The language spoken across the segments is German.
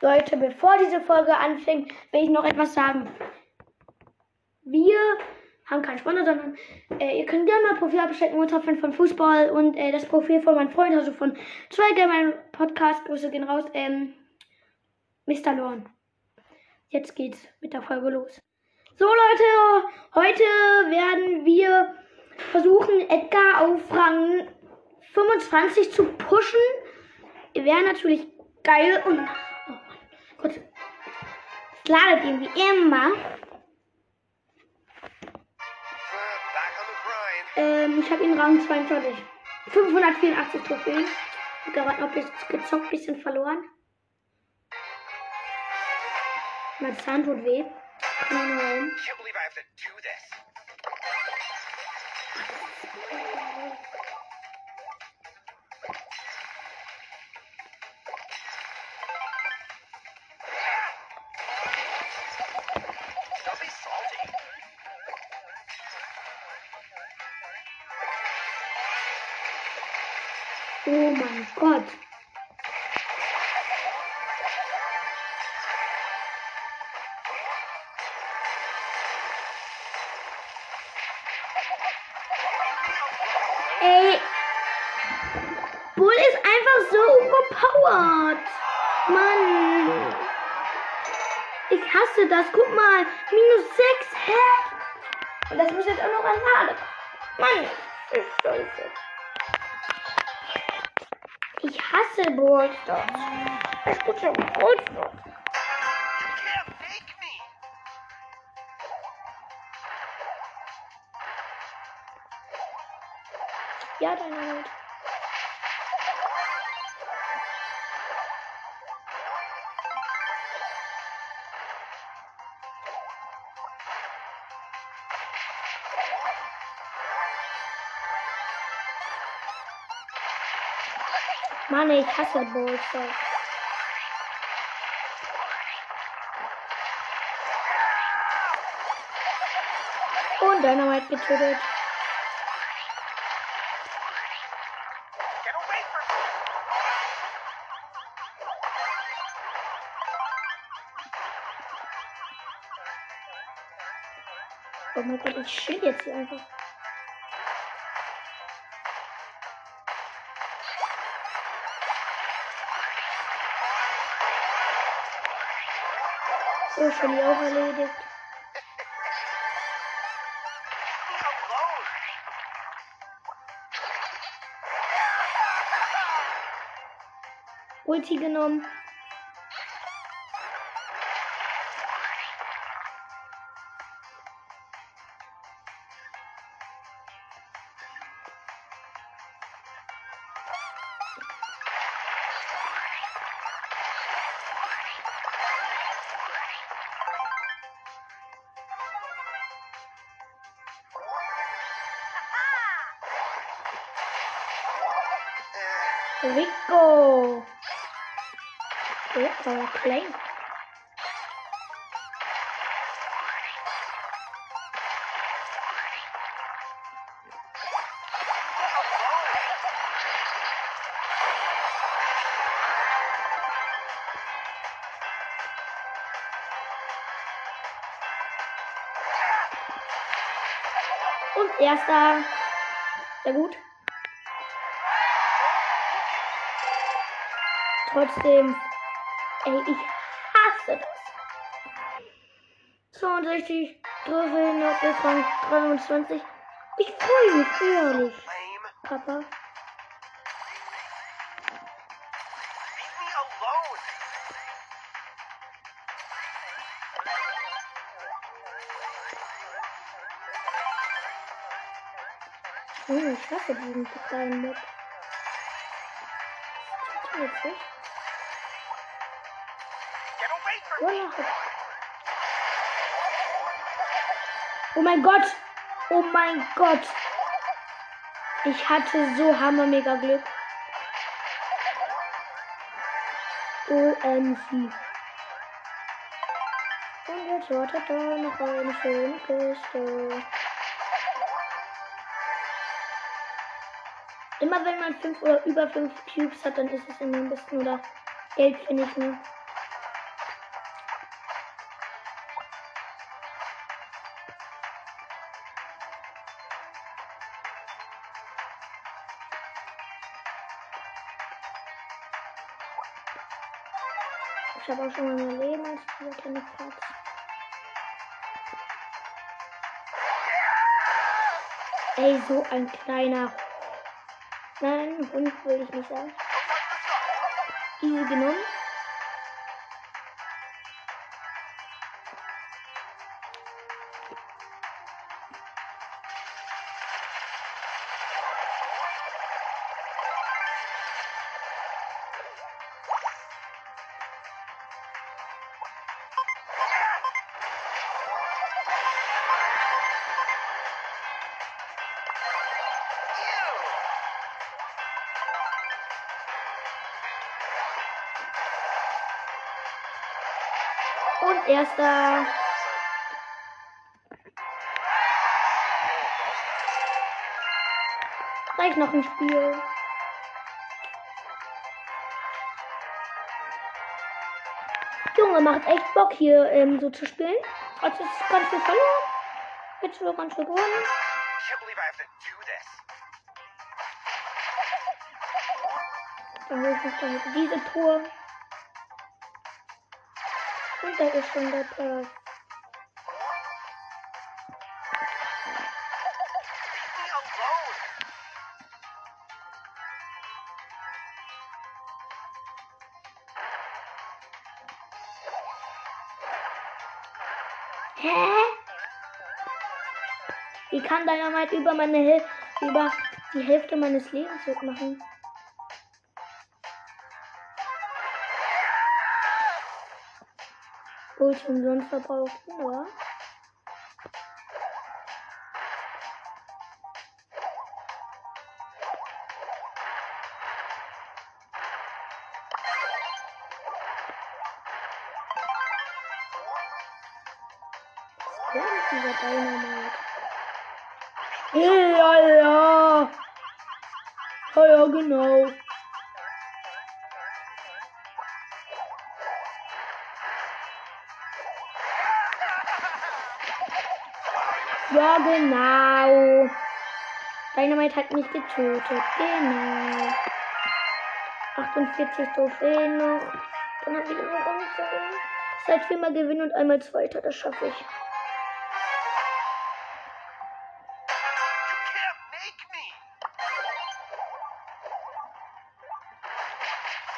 Leute, bevor diese Folge anfängt, will ich noch etwas sagen. Wir haben keinen Sponsor, sondern äh, ihr könnt gerne mal Profil abstecken, Ultra-Fan von Fußball und äh, das Profil von meinem Freund, also von Zweiger, mein Podcast, Grüße gehen raus, ähm, Mr. Lorn. Jetzt geht's mit der Folge los. So Leute, heute werden wir versuchen, Edgar auf Rang 25 zu pushen. Wäre natürlich geil und... Ladet irgendwie immer. Ähm, ich habe ihn Rang 22. 584 Trophäen. Gerade noch gezockt, bisschen verloren. Mein Zahn tut weh. Keine Ahnung warum. Oh Und das muss jetzt auch noch an Lade. Mann. Ist scheiße. Ich hasse Brawl Stars. Ich hasse Brawl Mann, ich hasse Stars. Und Dynamite getötet. Oh mein Gott, ich stehe jetzt hier einfach. Schon die auch erledigt. Ulti genommen. Rico. Okay, aber klein. Und erster. Sehr gut. Trotzdem, ey, ich hasse das. 62 Trophäen noch bis Rang 23. Ich freue mich ehrlich. Papa. Oh, ich hasse diesen kleinen Mob. Witzig. Oh mein Gott! Oh mein Gott! Ich hatte so hammer mega Glück. OMG. Und jetzt wartet da noch eine schöne Kiste. Immer wenn man fünf oder über fünf Cubes hat, dann ist es immer ein bisschen oder Geld finde ich nur. Habe auch schon mal mein Leben als kleine Platz. Ey, so ein kleiner. Nein, Hund will ich nicht sagen. Easy genommen. Erster. Gleich noch ein Spiel. Junge, macht echt Bock hier ähm, so zu spielen. Hat jetzt ganz viel verloren. Jetzt wieder ganz viel gewonnen. Can't believe da ist schon der Pass. Hä? Wie kann Dynamite über meine Hil über die Hälfte meines Lebens wegmachen? Ulti umsonst verbrauchen, oder? Dieser Dynamite? Hey, ja, ja, ja, genau. Genau. Dynamite hat mich getötet. Genau. 48 Trophäen noch. Dann habe ich immer Runde. Seit viermal gewinnen und einmal Zweiter. Das schaffe ich.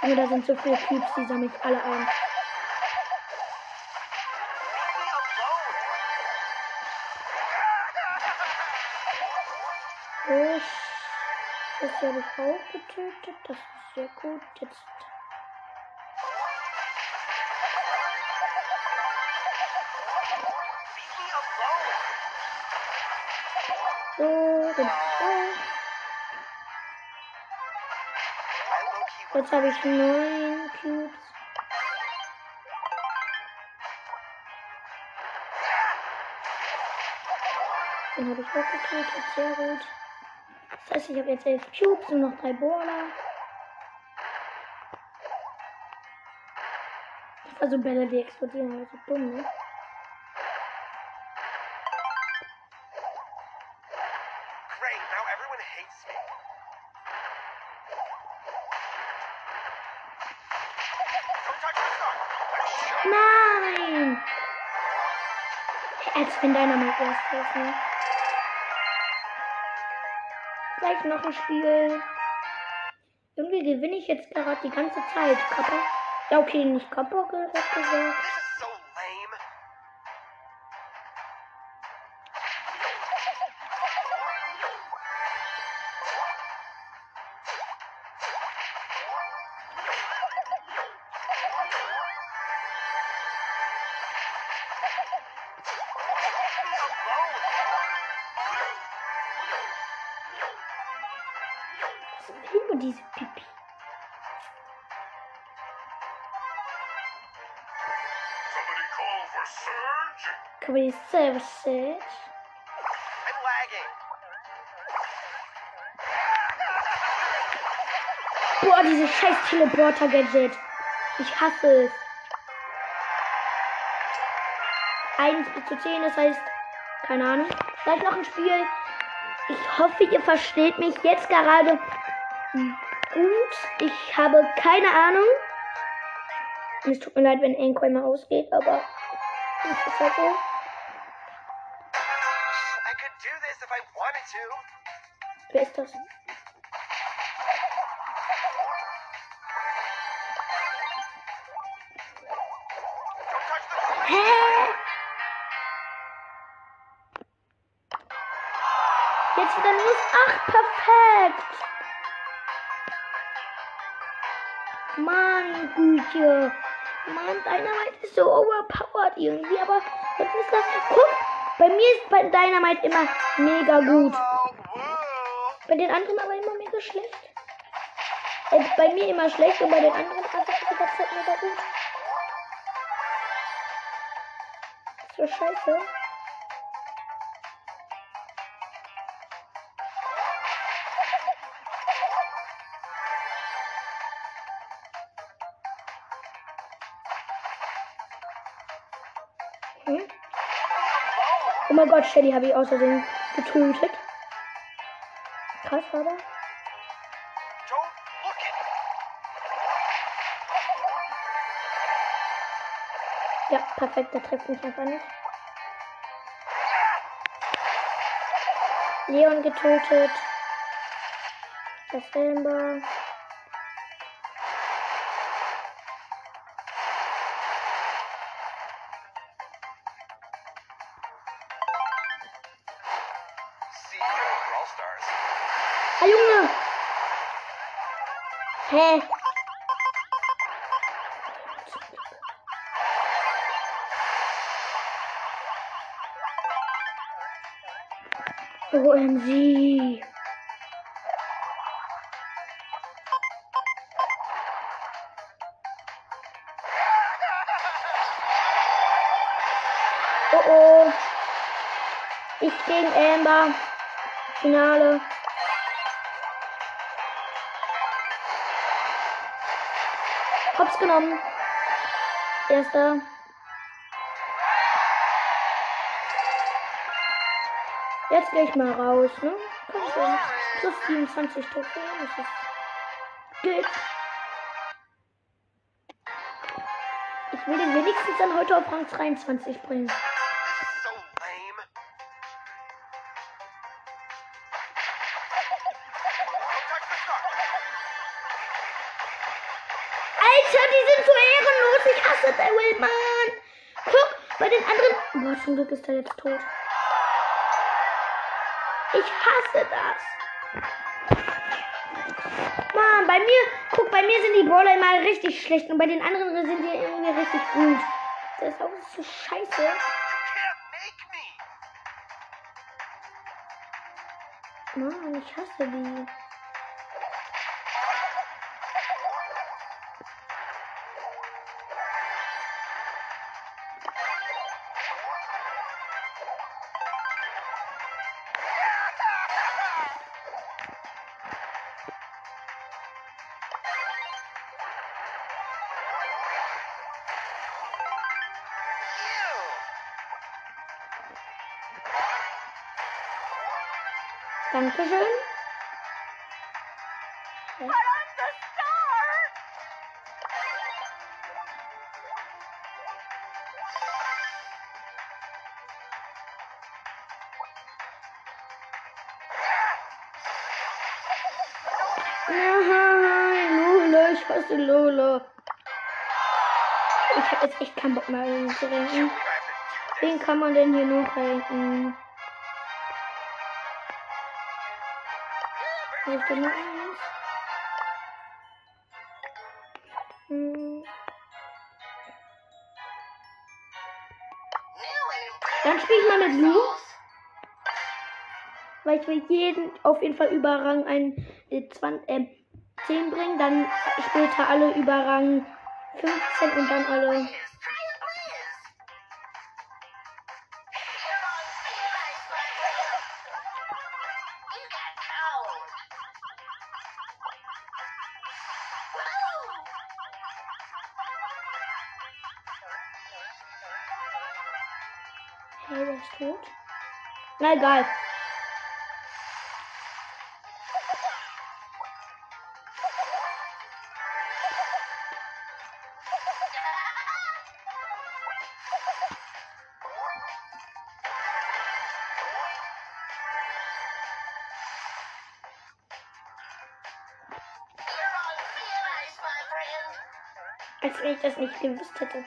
Junge, da sind so viele Cubes, die sammle ich alle ein. Das habe ich auch getötet. Das ist sehr gut. Jetzt. So, low-key want Jetzt habe ich neun Cubes. Den habe ich auch getötet. Sehr gut. Heißt, ich habe jetzt elf Cubes und noch drei Brawler. Also Bälle, die explodieren, aber so dumm, ne? Nein! Als wenn deiner mal erst ist, ne? Gleich noch ein Spiel. Irgendwie gewinne ich jetzt gerade die ganze Zeit. Kappa? Ja, okay, nicht Kappa gesagt. Denn nur diese Pipi? Man die Services? I'm lagging. Boah, dieses scheiß Teleporter-Gadget. Ich hasse es. 1 bis zu 10, das heißt, keine Ahnung. Vielleicht noch ein Spiel. Ich hoffe, ihr versteht mich jetzt gerade gut. Ich habe keine Ahnung. Es tut mir leid, wenn Anchor immer ausgeht, aber das ist halt so. Wer ist das? Hä? Jetzt wieder los. Ach, perfekt. Mann, Güte. Mann, Dynamite ist so overpowered irgendwie, aber jetzt ist das. Guck, bei mir ist bei Dynamite immer mega gut. Bei den anderen aber immer mega schlecht. Äh, bei mir immer schlecht und bei den anderen einfach die ganze mega gut. So scheiße. Hm? Oh mein Gott, Shelly habe ich außerdem getötet. Krass, aber. Ja, perfekt, der trifft mich einfach nicht. Leon getötet. Das Amber. Hä? OMG. Oh oh. Ich gegen Amber. Finale. Hops genommen. Erster. Jetzt gehe ich mal raus, ne? Komm schon. Plus 27 Trophäen. Das ist. Geht. Ich will den wenigstens dann heute auf Rang 23 bringen. Alter, die sind so ehrenlos. Ich hasse Daryl, Mann. Guck, bei den anderen. Boah, zum Glück ist er jetzt tot. Ich hasse das. Mann, bei mir, guck, bei mir sind die Brawler immer richtig schlecht und bei den anderen sind die irgendwie richtig gut. Das ist auch so scheiße. Mann, ich hasse die. Dankeschön. Star. Nein, Lola, ich hasse Lola. Ich hab jetzt echt keinen Bock mehr, zu renken. Wen kann man denn hier noch renken? Habe ich denn noch eins? Hm. Dann spiele ich mal mit Lu. Weil ich will jeden auf jeden Fall über Rang ein, äh, 20, äh, 10 bringen. Dann später alle über Rang 15 und dann alle. Ja, egal. als wenn ich das nicht gewusst hätte.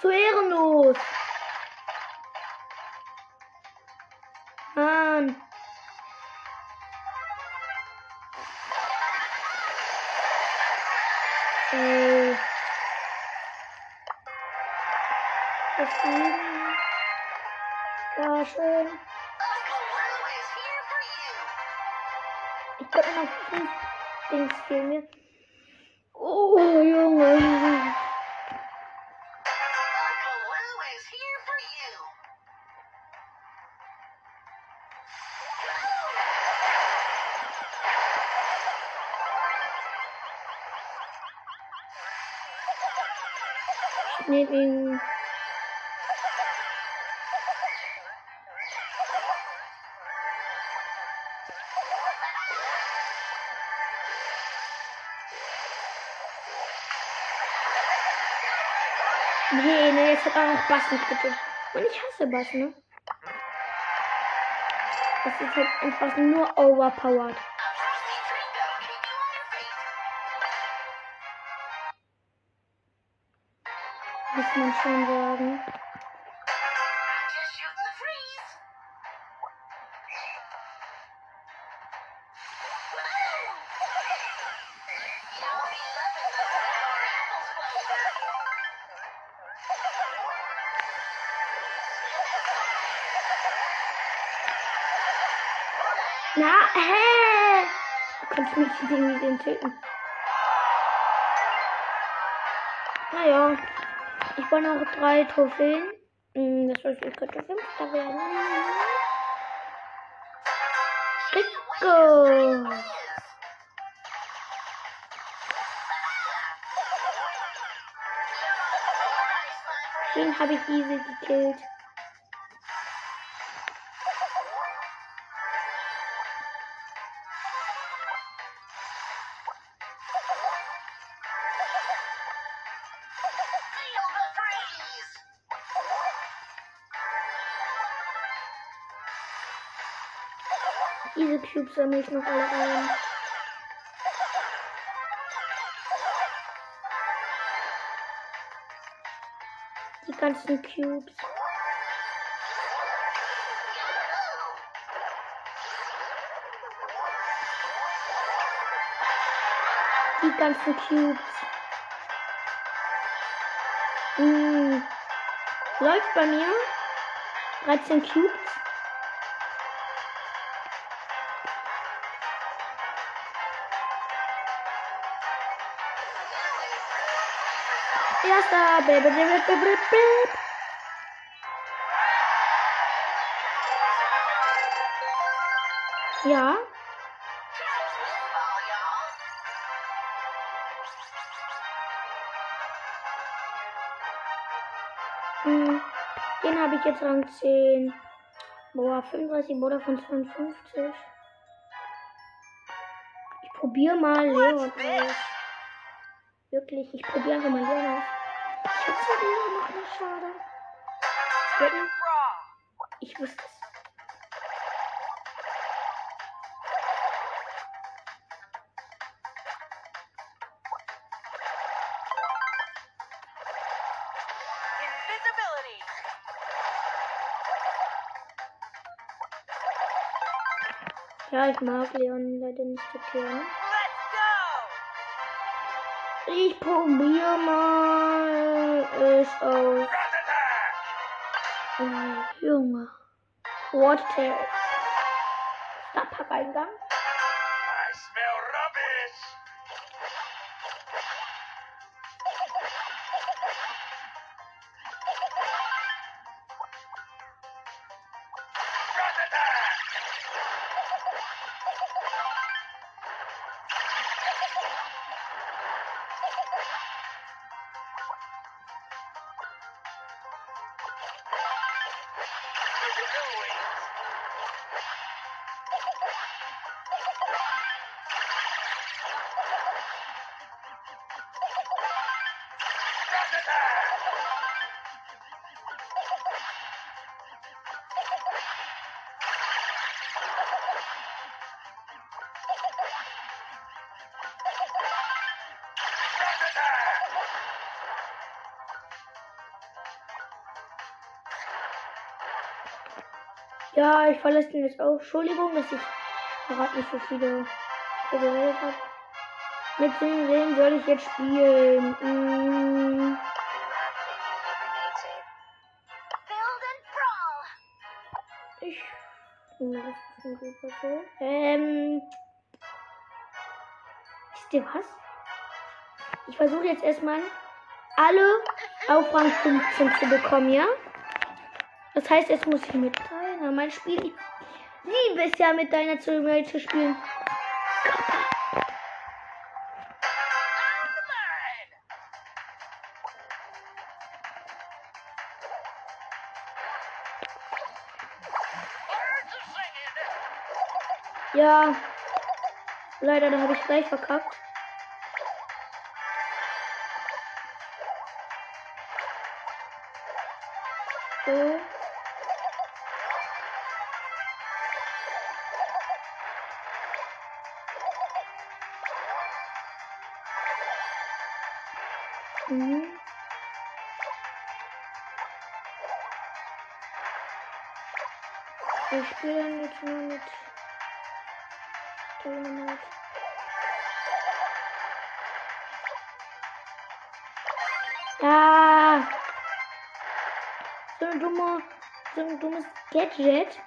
So ehrenlos. Mann. Ey. Deswegen. Ja, schön. Ich könnte noch fünf Dings fehlen. Oh, Junge. Nee, nee, jetzt hat auch noch Bass nicht bitte. Und ich hasse Bass, ne? Das ist halt einfach nur overpowered. Muss man schon sagen. Na, hä? Du kannst mich irgendwie den töten. Naja, ich brauche noch drei Trophäen. Hm, Das heißt, ich könnte Fünfter werden. Rico! Den habe ich easy gekillt. Cubes sammle ich noch alle ein. Die ganzen Cubes. Die ganzen Cubes. Mm. Läuft bei mir. 13 Cubes. Erster. Blip, blip, blip, blip, blip, blip. Ja. Hm. Den habe ich jetzt Rang 10. Boah, 35 Bruder von 52. Ich probiere mal Leon aus. Wirklich, ich probiere einfach mal Leon aus. Ich hab's ja Leon noch nicht, schade. Wetten? Ich wusste es. Ja, ich mag Leon leider nicht so gerne. Ich probiere mal es aus. Rat attack. Oh, Junge. Watertail. Stadtparkeingang. I Ja, ich verlasse den jetzt auch. Entschuldigung, dass ich gerade nicht so viele geredet habe. Mit wem wen soll ich jetzt spielen? Brawl. ich. Ähm. Wisst ihr was? Ich versuche jetzt erstmal alle auf Rang 15 zu bekommen, ja? Das heißt, jetzt muss ich mit mal spielen. Ich liebe es ja, mit deiner zu, zu spielen. Ja. Leider, da habe ich gleich verkackt. Jetzt nur mit Dynamite. Ja. So ein dummer, so ein dummes Gadget.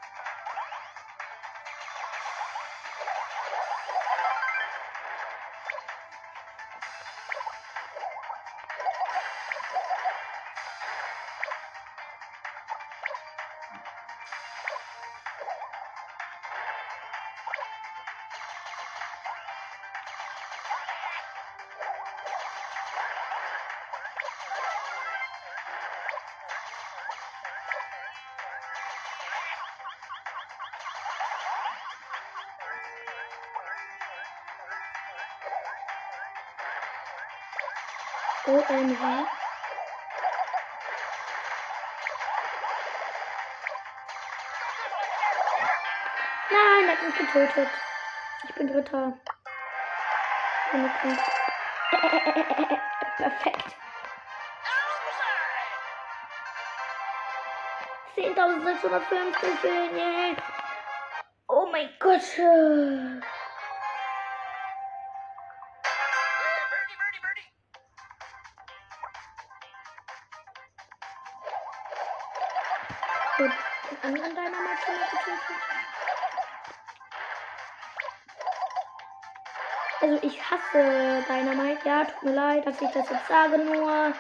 OMG. Nein, er hat mich getötet. Ich bin. Wenigstens. Perfekt. 10.650 yeah. Oh mein Gott. Ich hasse Dynamite, ja, tut mir leid, dass ich das jetzt sage, nur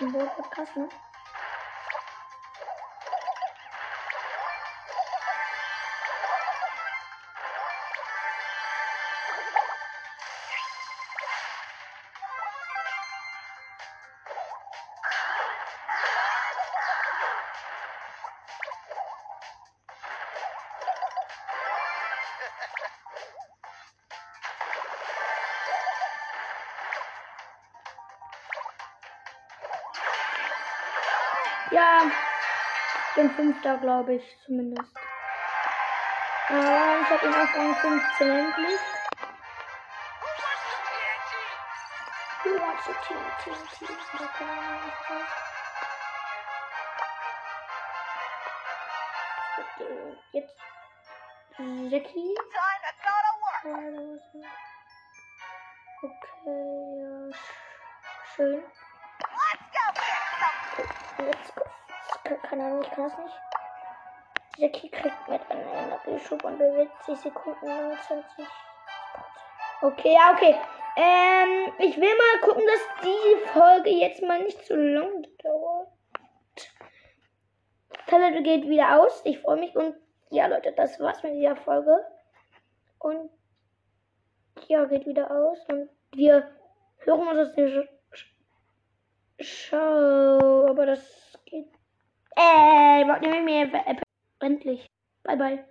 im Podcast, ne? Fünfter, glaube ich, zumindest. Aber ich habe ihn auf Rang 15 endlich. Äh, Jetzt Jackie. Okay, ja. sch- Schön. Kann- Keine Ahnung, ich kann das nicht. Jackie kriegt mit einem Energieschub und bewegt sich Sekunden 29. Okay, ja, okay. Ähm, ich will mal gucken, dass die Folge jetzt mal nicht zu lang dauert. Tablet geht wieder aus. Ich freue mich und ja, Leute, das war's mit dieser Folge. Und ja, geht wieder aus und wir hören uns das nicht. Schau, aber das geht Äh, nehme ich mir äh, endlich. Bye bye.